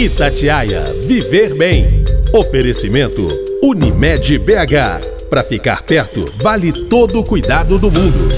Itatiaia Viver Bem. Oferecimento Unimed BH. Para ficar perto, vale todo o cuidado do mundo.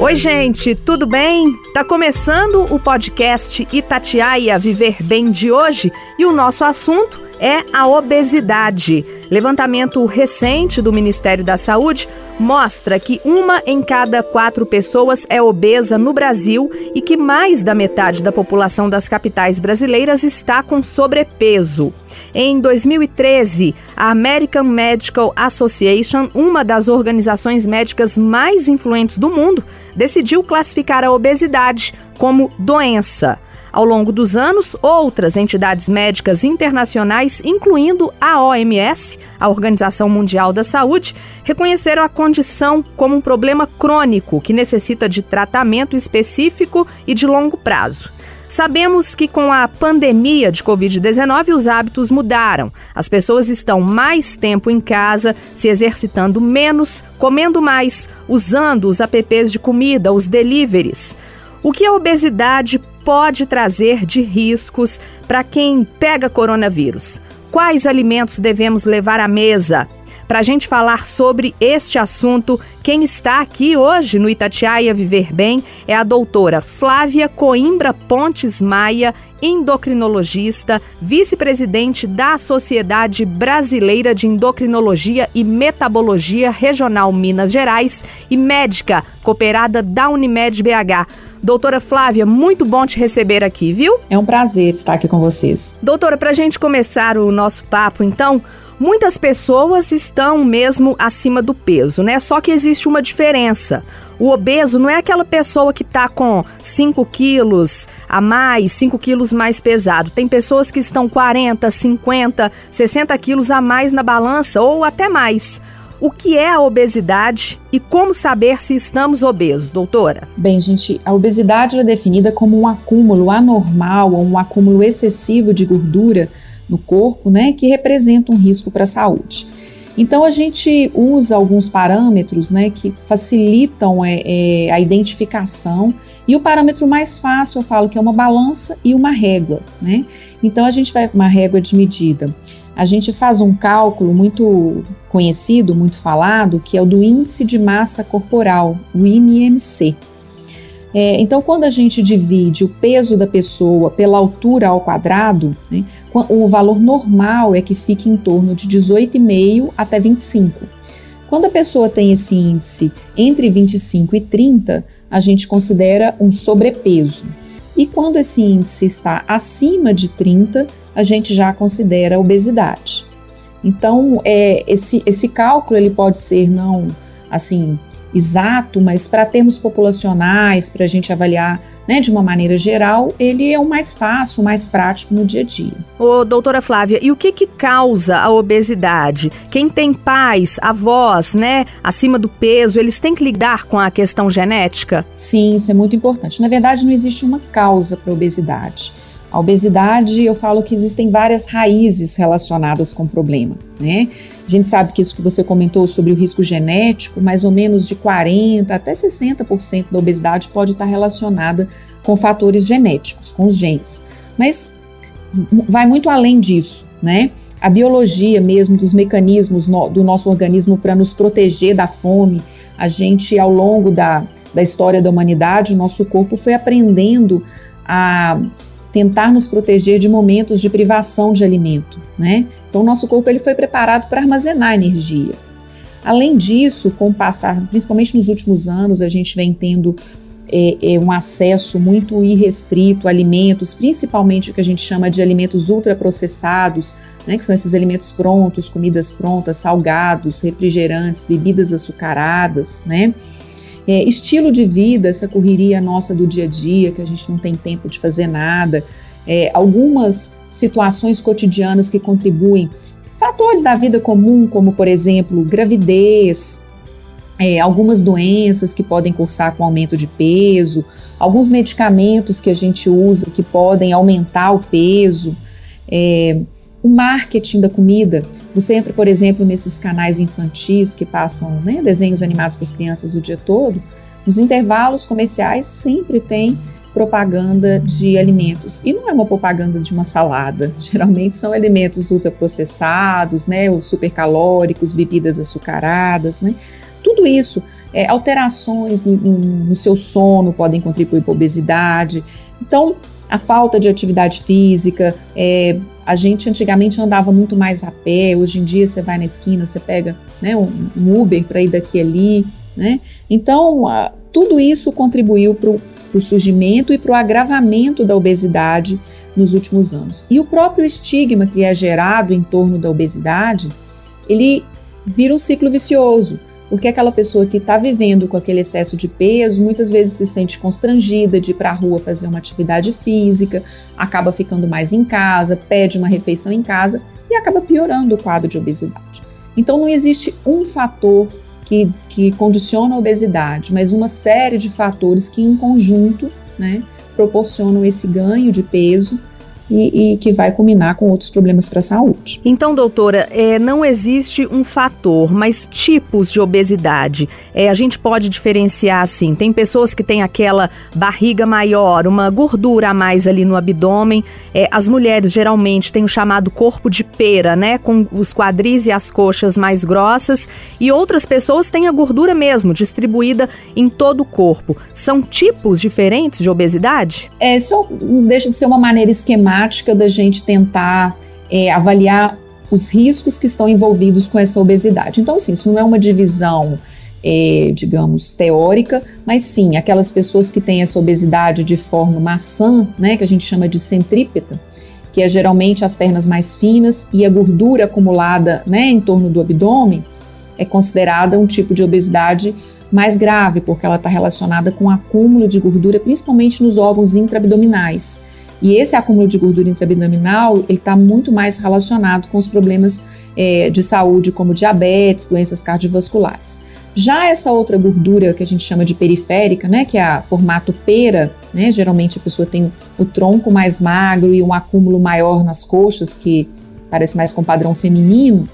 Oi, gente, tudo bem? Tá começando o podcast Itatiaia Viver Bem de hoje e o nosso assunto é a obesidade. Levantamento recente do Ministério da Saúde mostra que uma em cada quatro pessoas é obesa no Brasil e que mais da metade da população das capitais brasileiras está com sobrepeso. Em 2013, a American Medical Association, uma das organizações médicas mais influentes do mundo, decidiu classificar a obesidade como doença. Ao longo dos anos, outras entidades médicas internacionais, incluindo a OMS, a Organização Mundial da Saúde, reconheceram a condição como um problema crônico que necessita de tratamento específico e de longo prazo. Sabemos que com a pandemia de Covid-19 os hábitos mudaram. As pessoas estão mais tempo em casa, se exercitando menos, comendo mais, usando os apps de comida, os deliveries. O que a obesidade pode trazer de riscos para quem pega coronavírus? Quais alimentos devemos levar à mesa? Para a gente falar sobre este assunto, quem está aqui hoje no Itatiaia Viver Bem é a doutora Flávia Coimbra Pontes Maia, endocrinologista, vice-presidente da Sociedade Brasileira de Endocrinologia e Metabologia Regional Minas Gerais e médica cooperada da Unimed BH. Doutora Flávia, muito bom te receber aqui, viu? É um prazer estar aqui com vocês. Doutora, para a gente começar o nosso papo, então, muitas pessoas estão mesmo acima do peso, né? Só que existe uma diferença. O obeso não é aquela pessoa que está com 5 quilos a mais, 5 quilos mais pesado. Tem pessoas que estão 40, 50, 60 quilos a mais na balança ou até mais. O que é a obesidade e como saber se estamos obesos, doutora? Bem, gente, a obesidade é definida como um acúmulo anormal ou um acúmulo excessivo de gordura no corpo, né, que representa um risco para a saúde. Então a gente usa alguns parâmetros, né, que facilitam é, é, a identificação e o parâmetro mais fácil eu falo que é uma balança e uma régua, né? Então a gente vai uma régua de medida a gente faz um cálculo muito conhecido, muito falado, que é o do índice de massa corporal, o IMMC. É, então, quando a gente divide o peso da pessoa pela altura ao quadrado, né, o valor normal é que fique em torno de 18,5 até 25. Quando a pessoa tem esse índice entre 25 e 30, a gente considera um sobrepeso. E quando esse índice está acima de 30, a gente já considera obesidade. Então, é, esse, esse cálculo ele pode ser não assim exato, mas para termos populacionais, para a gente avaliar né, de uma maneira geral, ele é o mais fácil, o mais prático no dia a dia. Ô, doutora Flávia, e o que que causa a obesidade? Quem tem pais, avós, né, acima do peso, eles têm que lidar com a questão genética? Sim, isso é muito importante. Na verdade, não existe uma causa para a obesidade. A obesidade, eu falo que existem várias raízes relacionadas com o problema, né? A gente sabe que isso que você comentou sobre o risco genético, mais ou menos de 40 até 60% da obesidade pode estar relacionada com fatores genéticos, com os genes. Mas vai muito além disso, né? A biologia mesmo dos mecanismos no, do nosso organismo para nos proteger da fome, a gente ao longo da, da história da humanidade, o nosso corpo foi aprendendo a tentar nos proteger de momentos de privação de alimento, né? Então, nosso corpo ele foi preparado para armazenar energia. Além disso, com o passar, principalmente nos últimos anos, a gente vem tendo é, é, um acesso muito irrestrito a alimentos, principalmente o que a gente chama de alimentos ultraprocessados, né, que são esses alimentos prontos, comidas prontas, salgados, refrigerantes, bebidas açucaradas, né? É, estilo de vida, essa correria nossa do dia a dia, que a gente não tem tempo de fazer nada, é, algumas situações cotidianas que contribuem, fatores da vida comum, como por exemplo gravidez, é, algumas doenças que podem cursar com aumento de peso, alguns medicamentos que a gente usa que podem aumentar o peso, é, o marketing da comida. Você entra, por exemplo, nesses canais infantis que passam né, desenhos animados para as crianças o dia todo, nos intervalos comerciais sempre tem propaganda de alimentos. E não é uma propaganda de uma salada. Geralmente são alimentos ultraprocessados, né, os supercalóricos, bebidas açucaradas, né? Tudo isso, é, alterações no, no, no seu sono podem contribuir para a obesidade. Então, a falta de atividade física, é, a gente antigamente andava muito mais a pé, hoje em dia você vai na esquina, você pega né, um, Uber para ir daqui ali, né? Então, tudo isso contribuiu para o surgimento e para o agravamento da obesidade nos últimos anos. E o próprio estigma que é gerado em torno da obesidade, ele vira um ciclo vicioso. Porque aquela pessoa que está vivendo com aquele excesso de peso muitas vezes se sente constrangida de ir para a rua fazer uma atividade física, acaba ficando mais em casa, pede uma refeição em casa e acaba piorando o quadro de obesidade. Então não existe um fator que, que condiciona a obesidade, mas uma série de fatores que em conjunto né, proporcionam esse ganho de peso e, e que vai culminar com outros problemas para a saúde. Então, doutora, é, não existe um fator, mas tipos de obesidade. É, a gente pode diferenciar assim: tem pessoas que têm aquela barriga maior, uma gordura a mais ali no abdômen. É, as mulheres geralmente têm o chamado corpo de pera, né? Com os quadris e as coxas mais grossas. E outras pessoas têm a gordura mesmo, distribuída em todo o corpo. São tipos diferentes de obesidade? É, isso deixa de ser uma maneira esquemática prática da gente tentar é, avaliar os riscos que estão envolvidos com essa obesidade. Então, assim, isso não é uma divisão, é, digamos, teórica, mas sim, aquelas pessoas que têm essa obesidade de forma maçã, né, que a gente chama de centrípeta, que é geralmente as pernas mais finas e a gordura acumulada né, em torno do abdômen, é considerada um tipo de obesidade mais grave, porque ela está relacionada com o acúmulo de gordura, principalmente nos órgãos intraabdominais. E esse acúmulo de gordura intraabdominal, ele está muito mais relacionado com os problemas é, de saúde, como diabetes, doenças cardiovasculares. Já essa outra gordura que a gente chama de periférica, né, que é a formato pera, né, geralmente a pessoa tem o tronco mais magro e um acúmulo maior nas coxas, que parece mais com padrão feminino,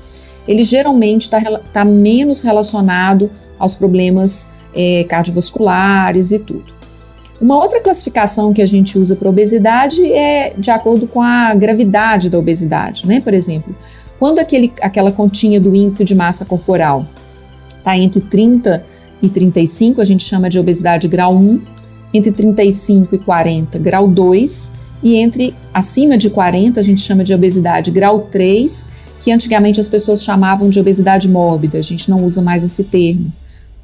ele geralmente está tá menos relacionado aos problemas é, cardiovasculares e tudo. Uma outra classificação que a gente usa para obesidade é de acordo com a gravidade da obesidade, né? Por exemplo, quando aquele, aquela continha do índice de massa corporal está entre 30 e 35, a gente chama de obesidade grau 1, entre 35 e 40, grau 2, e entre acima de 40, a gente chama de obesidade grau 3, que antigamente as pessoas chamavam de obesidade mórbida, a gente não usa mais esse termo.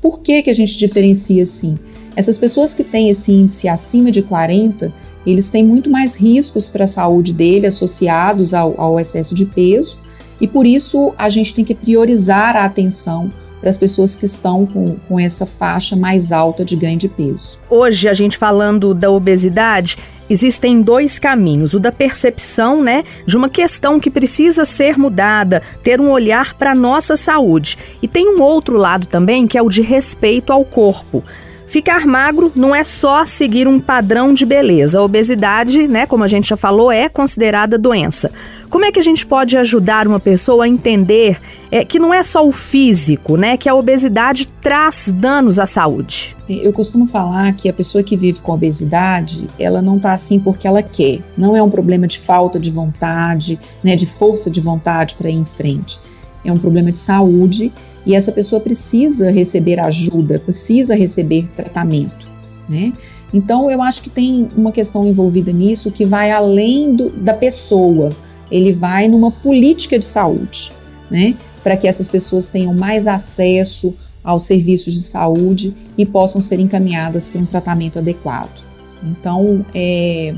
Por que, que a gente diferencia assim? Essas pessoas que têm esse índice acima de 40, eles têm muito mais riscos para a saúde dele associados ao, ao excesso de peso, e por isso a gente tem que priorizar a atenção para as pessoas que estão com, com essa faixa mais alta de ganho de peso. Hoje, a gente falando da obesidade, existem dois caminhos: o da percepção, né, de uma questão que precisa ser mudada, ter um olhar para a nossa saúde. E tem um outro lado também, que é o de respeito ao corpo. Ficar magro não é só seguir um padrão de beleza. A obesidade, né, como a gente já falou, é considerada doença. Como é que a gente pode ajudar uma pessoa a entender é, que não é só o físico, né, que a obesidade traz danos à saúde? Eu costumo falar que a pessoa que vive com obesidade, ela não está assim porque ela quer. Não é um problema de falta de vontade, né, de força de vontade para ir em frente. É um problema de saúde e essa pessoa precisa receber ajuda, precisa receber tratamento, né? Então eu acho que tem uma questão envolvida nisso que vai além do, da pessoa, ele vai numa política de saúde, né? Para que essas pessoas tenham mais acesso aos serviços de saúde e possam ser encaminhadas para um tratamento adequado. Então, é,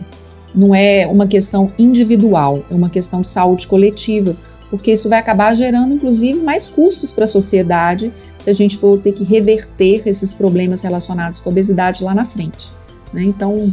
não é uma questão individual, é uma questão de saúde coletiva, porque isso vai acabar gerando, inclusive, mais custos para a sociedade se a gente for ter que reverter esses problemas relacionados com a obesidade lá na frente. Né? Então,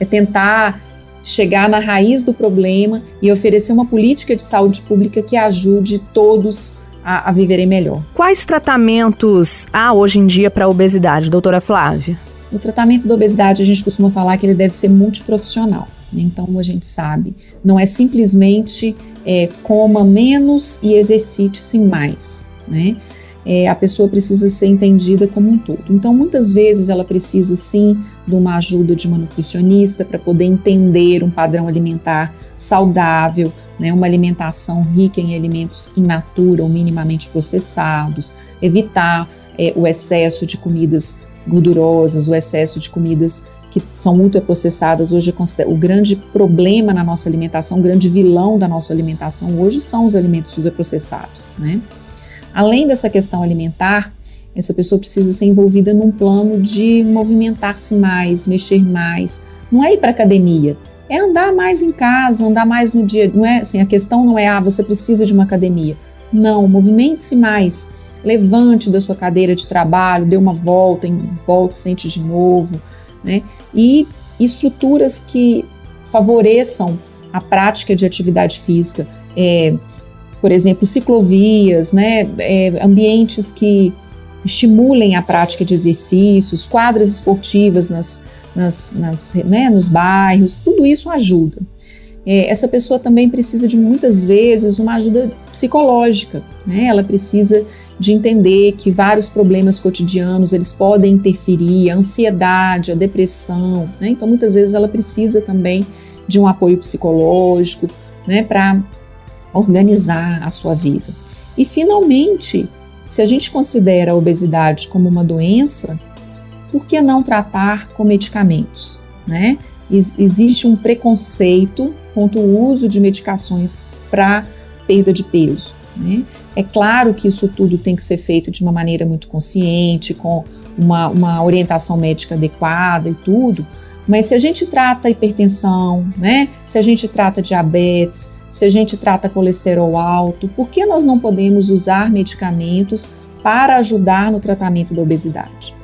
é tentar chegar na raiz do problema e oferecer uma política de saúde pública que ajude todos a, a viverem melhor. Quais tratamentos há hoje em dia para a obesidade, doutora Flávia? O tratamento da obesidade, a gente costuma falar que ele deve ser multiprofissional. Né? Então, a gente sabe, não é simplesmente é, coma menos e exercite-se mais, né? é, a pessoa precisa ser entendida como um todo. Então, muitas vezes ela precisa sim de uma ajuda de uma nutricionista para poder entender um padrão alimentar saudável, né, uma alimentação rica em alimentos in natura ou minimamente processados, evitar é, o excesso de comidas gordurosas, o excesso de comidas que são ultraprocessadas. Hoje, o grande problema na nossa alimentação, o grande vilão da nossa alimentação hoje são os alimentos ultraprocessados, né? Além dessa questão alimentar, essa pessoa precisa ser envolvida num plano de movimentar-se mais, mexer mais. Não é ir para academia, é andar mais em casa, andar mais no dia. Não é assim, a questão não é ah, você precisa de uma academia. Não, movimente-se mais. Levante da sua cadeira de trabalho, dê uma volta, em volta, sente de novo, né? E estruturas que favoreçam a prática de atividade física. É, por exemplo, ciclovias, né, é, ambientes que estimulem a prática de exercícios, quadras esportivas nas, nas, nas né, nos bairros, tudo isso ajuda. É, essa pessoa também precisa de muitas vezes uma ajuda psicológica, né? Ela precisa de entender que vários problemas cotidianos eles podem interferir, a ansiedade, a depressão, né? Então muitas vezes ela precisa também de um apoio psicológico, né, para organizar a sua vida. E finalmente, se a gente considera a obesidade como uma doença, por que não tratar com medicamentos, né? existe um preconceito contra o uso de medicações para perda de peso. Né? É claro que isso tudo tem que ser feito de uma maneira muito consciente, com uma, uma orientação médica adequada e tudo, mas se a gente trata hipertensão, né? se a gente trata diabetes, se a gente trata colesterol alto, por que nós não podemos usar medicamentos para ajudar no tratamento da obesidade?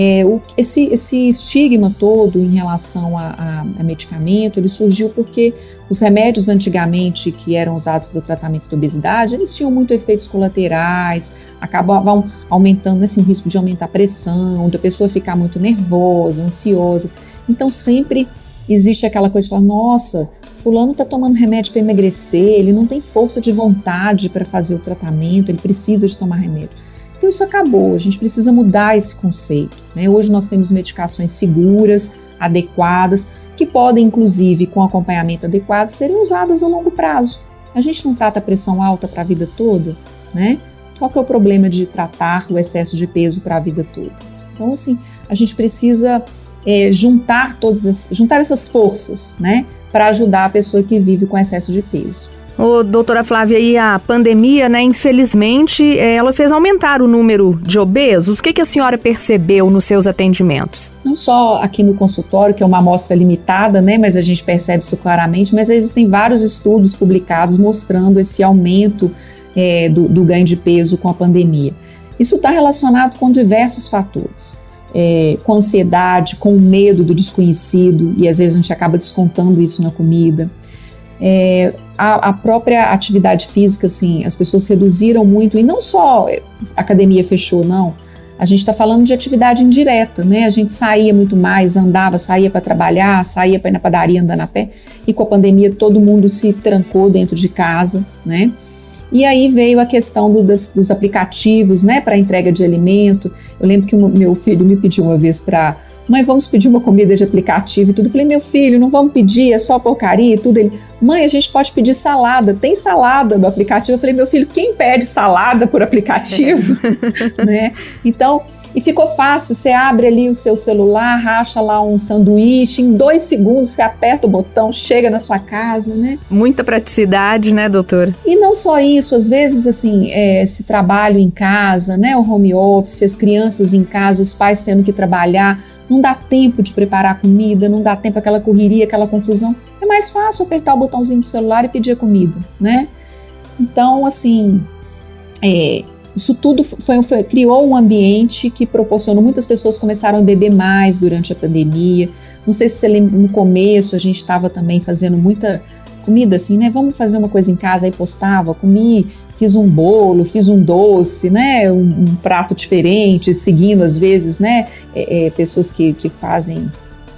É, o, esse, esse, estigma todo em relação a, a, a, medicamento, ele surgiu porque os remédios antigamente que eram usados para o tratamento da obesidade, eles tinham muito efeitos colaterais, acabavam aumentando assim, o risco de aumentar a pressão, da pessoa ficar muito nervosa, ansiosa. Então sempre existe aquela coisa de falar, nossa, fulano está tomando remédio para emagrecer, ele não tem força de vontade para fazer o tratamento, ele precisa de tomar remédio. Então isso acabou, a gente precisa mudar esse conceito. Né? Hoje nós temos medicações seguras, adequadas, que podem, inclusive, com acompanhamento adequado, serem usadas a longo prazo. A gente não trata pressão alta para a vida toda, né? Qual que é o problema de tratar o excesso de peso para a vida toda? Então, assim, a gente precisa é, juntar todas as, juntar essas forças, né, para ajudar a pessoa que vive com excesso de peso. Ô, doutora Flávia, e a pandemia, né, infelizmente, é, ela fez aumentar o número de obesos. O que, que a senhora percebeu nos seus atendimentos? Não só aqui no consultório, que é uma amostra limitada, né, mas a gente percebe isso claramente, mas existem vários estudos publicados mostrando esse aumento é, do, do ganho de peso com a pandemia. Isso está relacionado com diversos fatores é, com ansiedade, com medo do desconhecido, e às vezes a gente acaba descontando isso na comida. É, a, a, própria atividade física, assim, as pessoas reduziram muito, e não só a academia fechou, não. A gente está falando de atividade indireta, né? A gente saía muito mais, andava, saía para trabalhar, saía para ir na padaria andando a pé, e com a pandemia todo mundo se trancou dentro de casa, né? E aí veio a questão do, das, dos aplicativos, né, para entrega de alimento. Eu lembro que o meu filho me pediu uma vez para mãe, vamos pedir uma comida de aplicativo e tudo. Eu falei, meu filho, não vamos pedir, é só porcaria e tudo. Ele, mãe, a gente pode pedir salada, tem salada no aplicativo. Eu falei, meu filho, quem pede salada por aplicativo? né? Então, e ficou fácil, você abre ali o seu celular, racha lá um sanduíche, em dois segundos você aperta o botão, chega na sua casa, né? Muita praticidade, né, doutora? E não só isso, às vezes, assim, é, esse trabalho em casa, né, o home office, as crianças em casa, os pais tendo que trabalhar, não dá tempo de preparar comida, não dá tempo aquela correria, aquela confusão. É mais fácil apertar o botãozinho do celular e pedir a comida, né? Então, assim, é, isso tudo foi, foi, criou um ambiente que proporcionou, muitas pessoas começaram a beber mais durante a pandemia. Não sei se você lembra, no começo a gente estava também fazendo muita comida assim, né? Vamos fazer uma coisa em casa, aí postava, comi, fiz um bolo, fiz um doce, né? Um, um prato diferente, seguindo às vezes, né? É, é, pessoas que, que fazem,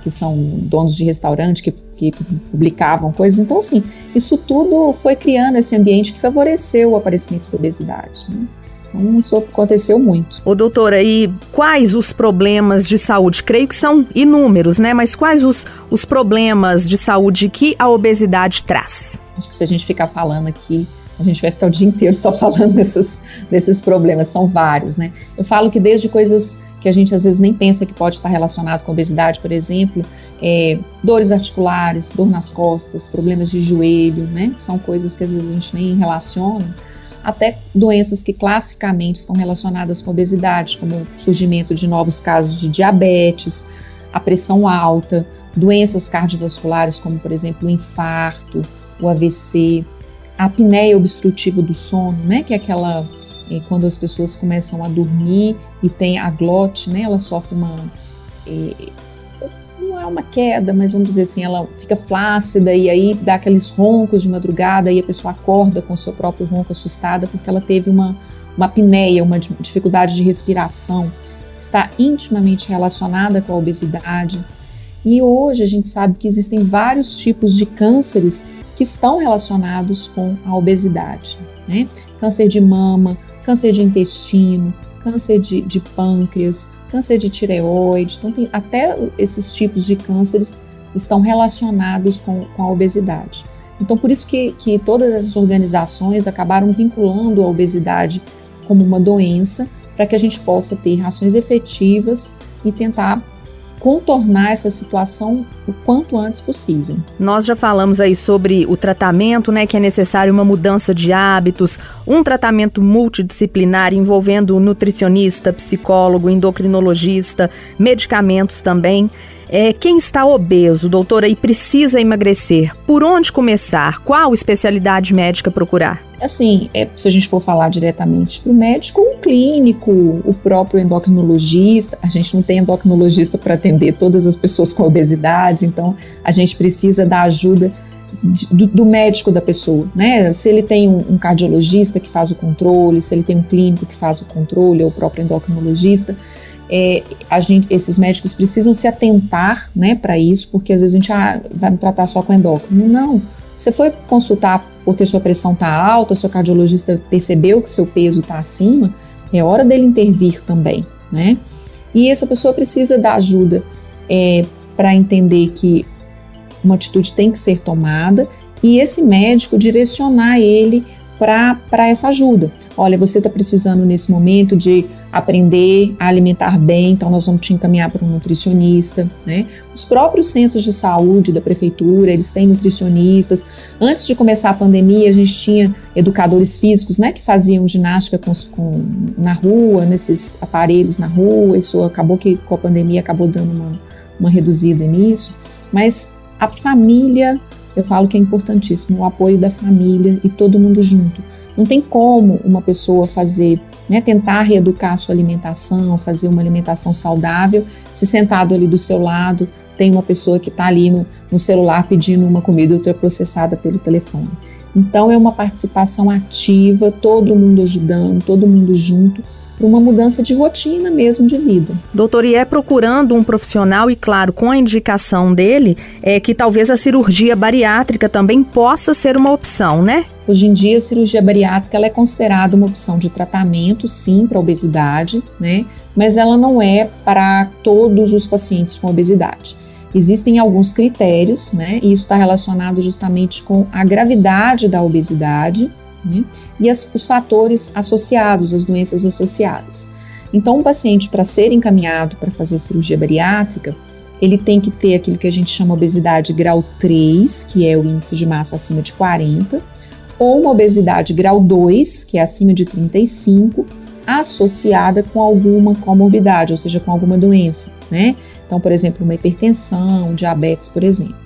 que são donos de restaurante, que, que publicavam coisas. Então, assim, isso tudo foi criando esse ambiente que favoreceu o aparecimento da obesidade. Né? Então, isso aconteceu muito. Ô, doutora, e quais os problemas de saúde? Creio que são inúmeros, né? Mas quais os, os problemas de saúde que a obesidade traz? Acho que se a gente ficar falando aqui, a gente vai ficar o dia inteiro só falando desses, desses problemas, são vários, né? Eu falo que desde coisas que a gente às vezes nem pensa que pode estar relacionado com obesidade, por exemplo, é, dores articulares, dor nas costas, problemas de joelho, né? Que são coisas que às vezes a gente nem relaciona até doenças que classicamente estão relacionadas com obesidade, como o surgimento de novos casos de diabetes, a pressão alta, doenças cardiovasculares, como por exemplo o infarto, o AVC, a apneia obstrutiva do sono, né, que é aquela é, quando as pessoas começam a dormir e tem a glote, né, ela sofre uma é, não é uma queda, mas vamos dizer assim, ela fica flácida e aí dá aqueles roncos de madrugada e a pessoa acorda com o seu próprio ronco assustada porque ela teve uma, uma apneia, uma dificuldade de respiração, está intimamente relacionada com a obesidade. E hoje a gente sabe que existem vários tipos de cânceres que estão relacionados com a obesidade. Né? Câncer de mama, câncer de intestino, câncer de, de pâncreas, câncer de tireoide, então tem até esses tipos de cânceres estão relacionados com, com a obesidade. Então, por isso que, que todas essas organizações acabaram vinculando a obesidade como uma doença, para que a gente possa ter ações efetivas e tentar contornar essa situação o quanto antes possível. Nós já falamos aí sobre o tratamento, né, que é necessário uma mudança de hábitos, um tratamento multidisciplinar envolvendo nutricionista, psicólogo, endocrinologista, medicamentos também. É, quem está obeso, doutora, e precisa emagrecer, por onde começar? Qual especialidade médica procurar? Assim, é, se a gente for falar diretamente para o médico, o clínico, o próprio endocrinologista, a gente não tem endocrinologista para atender todas as pessoas com obesidade, então a gente precisa da ajuda do, do, médico da pessoa, né? Se ele tem um, um, cardiologista que faz o controle, se ele tem um clínico que faz o controle, ou o próprio endocrinologista, é, a gente, esses médicos precisam se atentar né, para isso, porque às vezes a gente ah, vai me tratar só com endócrino. Não. Você foi consultar porque sua pressão está alta, seu cardiologista percebeu que seu peso está acima, é hora dele intervir também, né? E essa pessoa precisa da ajuda é, para entender que uma atitude tem que ser tomada e esse médico direcionar ele para essa ajuda. Olha, você está precisando nesse momento de aprender a alimentar bem, então nós vamos te encaminhar para um nutricionista, né? Os próprios centros de saúde da prefeitura, eles têm nutricionistas. Antes de começar a pandemia, a gente tinha educadores físicos, né, que faziam ginástica com, com, na rua, nesses aparelhos na rua. Isso acabou que com a pandemia acabou dando uma, uma reduzida nisso, mas a família eu falo que é importantíssimo o apoio da família e todo mundo junto. Não tem como uma pessoa fazer, né, tentar reeducar a sua alimentação, fazer uma alimentação saudável, se sentado ali do seu lado tem uma pessoa que está ali no, no celular pedindo uma comida ultraprocessada pelo telefone. Então é uma participação ativa, todo mundo ajudando, todo mundo junto, para uma mudança de rotina mesmo de vida. Doutor, e é procurando um profissional, e claro, com a indicação dele, é que talvez a cirurgia bariátrica também possa ser uma opção, né? Hoje em dia, a cirurgia bariátrica ela é considerada uma opção de tratamento, sim, para obesidade, né? Mas ela não é para todos os pacientes com obesidade. Existem alguns critérios, né? E isso está relacionado justamente com a gravidade da obesidade né? e as, os fatores associados, as doenças associadas. Então, um paciente, para ser encaminhado para fazer cirurgia bariátrica, ele tem que ter aquilo que a gente chama obesidade grau 3, que é o índice de massa acima de 40, ou uma obesidade grau 2, que é acima de 35, associada com alguma comorbidade, ou seja, com alguma doença, né? Então, por exemplo, uma hipertensão, diabetes, por exemplo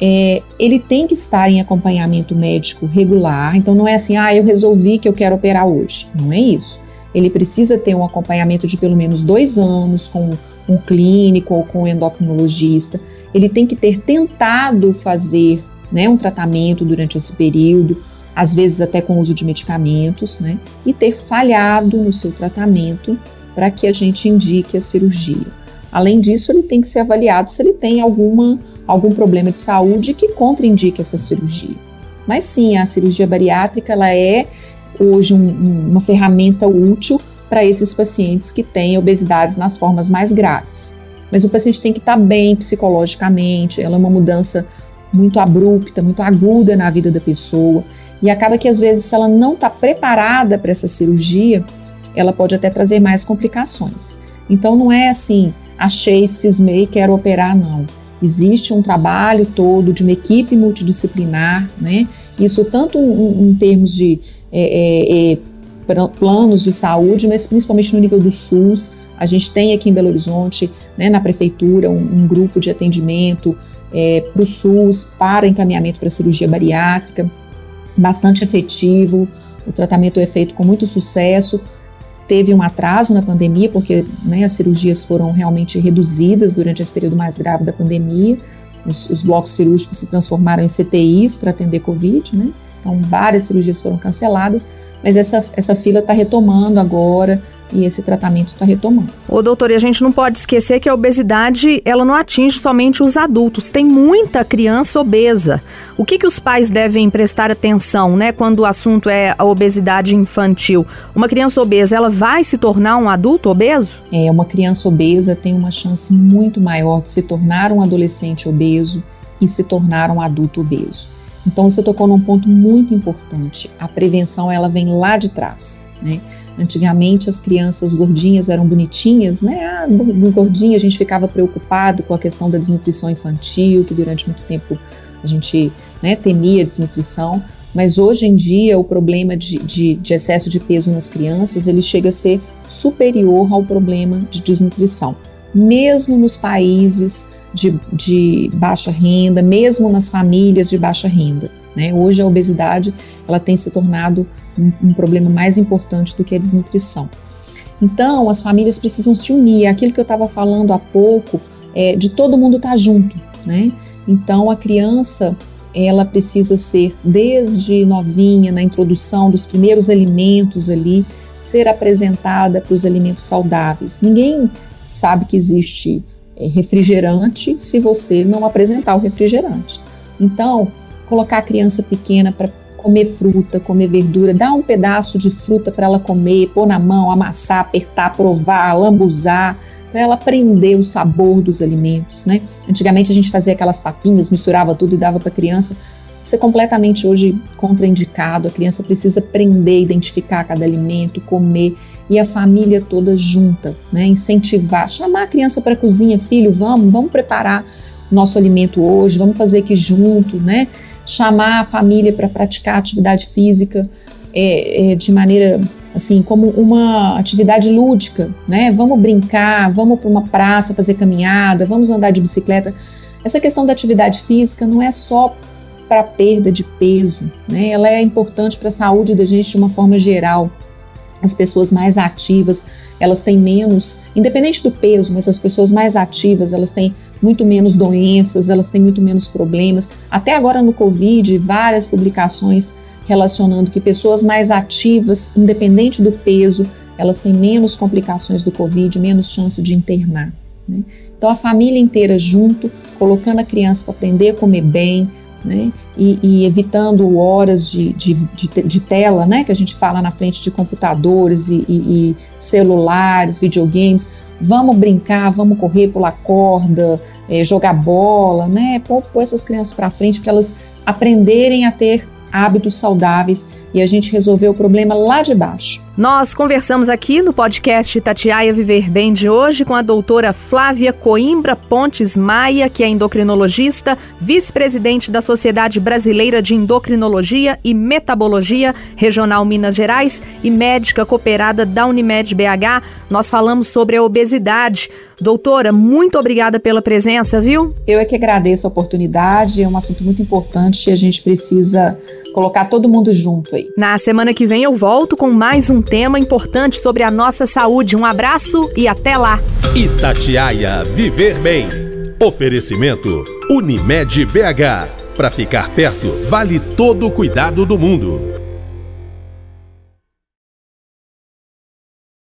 é, ele tem que estar em acompanhamento médico regular. Então não é assim, ah, eu resolvi que eu quero operar hoje. Não é isso. Ele precisa ter um acompanhamento de pelo menos dois anos com um clínico ou com um endocrinologista. Ele tem que ter tentado fazer né, um tratamento durante esse período, às vezes até com uso de medicamentos, né, e ter falhado no seu tratamento para que a gente indique a cirurgia. Além disso, ele tem que ser avaliado se ele tem alguma algum problema de saúde que contraindique essa cirurgia. Mas sim, a cirurgia bariátrica ela é hoje um, uma ferramenta útil para esses pacientes que têm obesidades nas formas mais graves. Mas o paciente tem que estar tá bem psicologicamente, ela é uma mudança muito abrupta, muito aguda na vida da pessoa. E acaba que às vezes, se ela não está preparada para essa cirurgia, ela pode até trazer mais complicações. Então não é assim, achei, cismei, quero operar, não. Existe um trabalho todo de uma equipe multidisciplinar, né? Isso tanto em, em termos de é, é, é, planos de saúde, mas principalmente no nível do SUS. A gente tem aqui em Belo Horizonte, né, na prefeitura, um, um grupo de atendimento é, para o SUS, para encaminhamento para cirurgia bariátrica, bastante efetivo. O tratamento é feito com muito sucesso. Teve um atraso na pandemia, porque né, as cirurgias foram realmente reduzidas durante esse período mais grave da pandemia. Os, os blocos cirúrgicos se transformaram em CTIs para atender Covid, né? Então, várias cirurgias foram canceladas, mas essa, essa fila está retomando agora e esse tratamento está retomando. Ô doutor, e a gente não pode esquecer que a obesidade ela não atinge somente os adultos, tem muita criança obesa. O que, que os pais devem prestar atenção, né, quando o assunto é a obesidade infantil? Uma criança obesa, ela vai se tornar um adulto obeso? É, uma criança obesa tem uma chance muito maior de se tornar um adolescente obeso e se tornar um adulto obeso. Então você tocou num ponto muito importante. A prevenção ela vem lá de trás, né? Antigamente as crianças gordinhas eram bonitinhas, né? Ah, gordinha, a gente ficava preocupado com a questão da desnutrição infantil, que durante muito tempo a gente né, temia desnutrição. Mas hoje em dia o problema de, de, de excesso de peso nas crianças ele chega a ser superior ao problema de desnutrição. Mesmo nos países de, de baixa renda, mesmo nas famílias de baixa renda. Né? Hoje a obesidade ela tem se tornado um, um, problema mais importante do que a desnutrição. Então as famílias precisam se unir. É aquilo que eu estava falando há pouco é, de todo mundo estar tá junto. Né? Então a criança ela precisa ser desde novinha na introdução dos primeiros alimentos ali ser apresentada para os alimentos saudáveis. Ninguém sabe que existe é, refrigerante se você não apresentar o refrigerante. Então colocar a criança pequena para comer fruta, comer verdura, dar um pedaço de fruta para ela comer, pôr na mão, amassar, apertar, provar, lambuzar, para ela aprender o sabor dos alimentos, né? Antigamente a gente fazia aquelas papinhas, misturava tudo e dava para a criança. Isso é completamente hoje contraindicado. A criança precisa aprender identificar cada alimento, comer e a família toda junta, né? Incentivar, chamar a criança para a cozinha, filho, vamos, vamos preparar nosso alimento hoje, vamos fazer aqui junto, né? Chamar a família para praticar atividade física é, é, de maneira assim como uma atividade lúdica, né? Vamos brincar, vamos para uma praça fazer caminhada, vamos andar de bicicleta. Essa questão da atividade física não é só para perda de peso, né? Ela é importante para a saúde da gente de uma forma geral. As pessoas mais ativas, elas têm menos, independente do peso, mas as pessoas mais ativas, elas têm muito menos doenças, elas têm muito menos problemas. Até agora no Covid, várias publicações relacionando que pessoas mais ativas, independente do peso, elas têm menos complicações do Covid, menos chance de internar. Né? Então a família inteira junto, colocando a criança para aprender a comer bem, né? E, e, evitando horas de, de, de, de, tela, né? Que a gente fala na frente de computadores e, e, e celulares, videogames, Vamos brincar, vamos correr, pular corda, é, jogar bola, né? Pôr, essas crianças para frente para elas aprenderem a ter hábitos saudáveis e a gente resolveu o problema lá de baixo. Nós conversamos aqui no podcast Tatiaia Viver Bem de hoje com a doutora Flávia Coimbra Pontes Maia, que é endocrinologista, vice-presidente da Sociedade Brasileira de Endocrinologia e Metabologia Regional Minas Gerais e médica cooperada da Unimed BH. Nós falamos sobre a obesidade. Doutora, muito obrigada pela presença, viu? Eu é que agradeço a oportunidade, é um assunto muito importante e a gente precisa colocar todo mundo junto aí. Na semana que vem eu volto com mais um tema importante sobre a nossa saúde. Um abraço e até lá. Itatiaia Viver Bem. Oferecimento Unimed BH. Para ficar perto, vale todo o cuidado do mundo.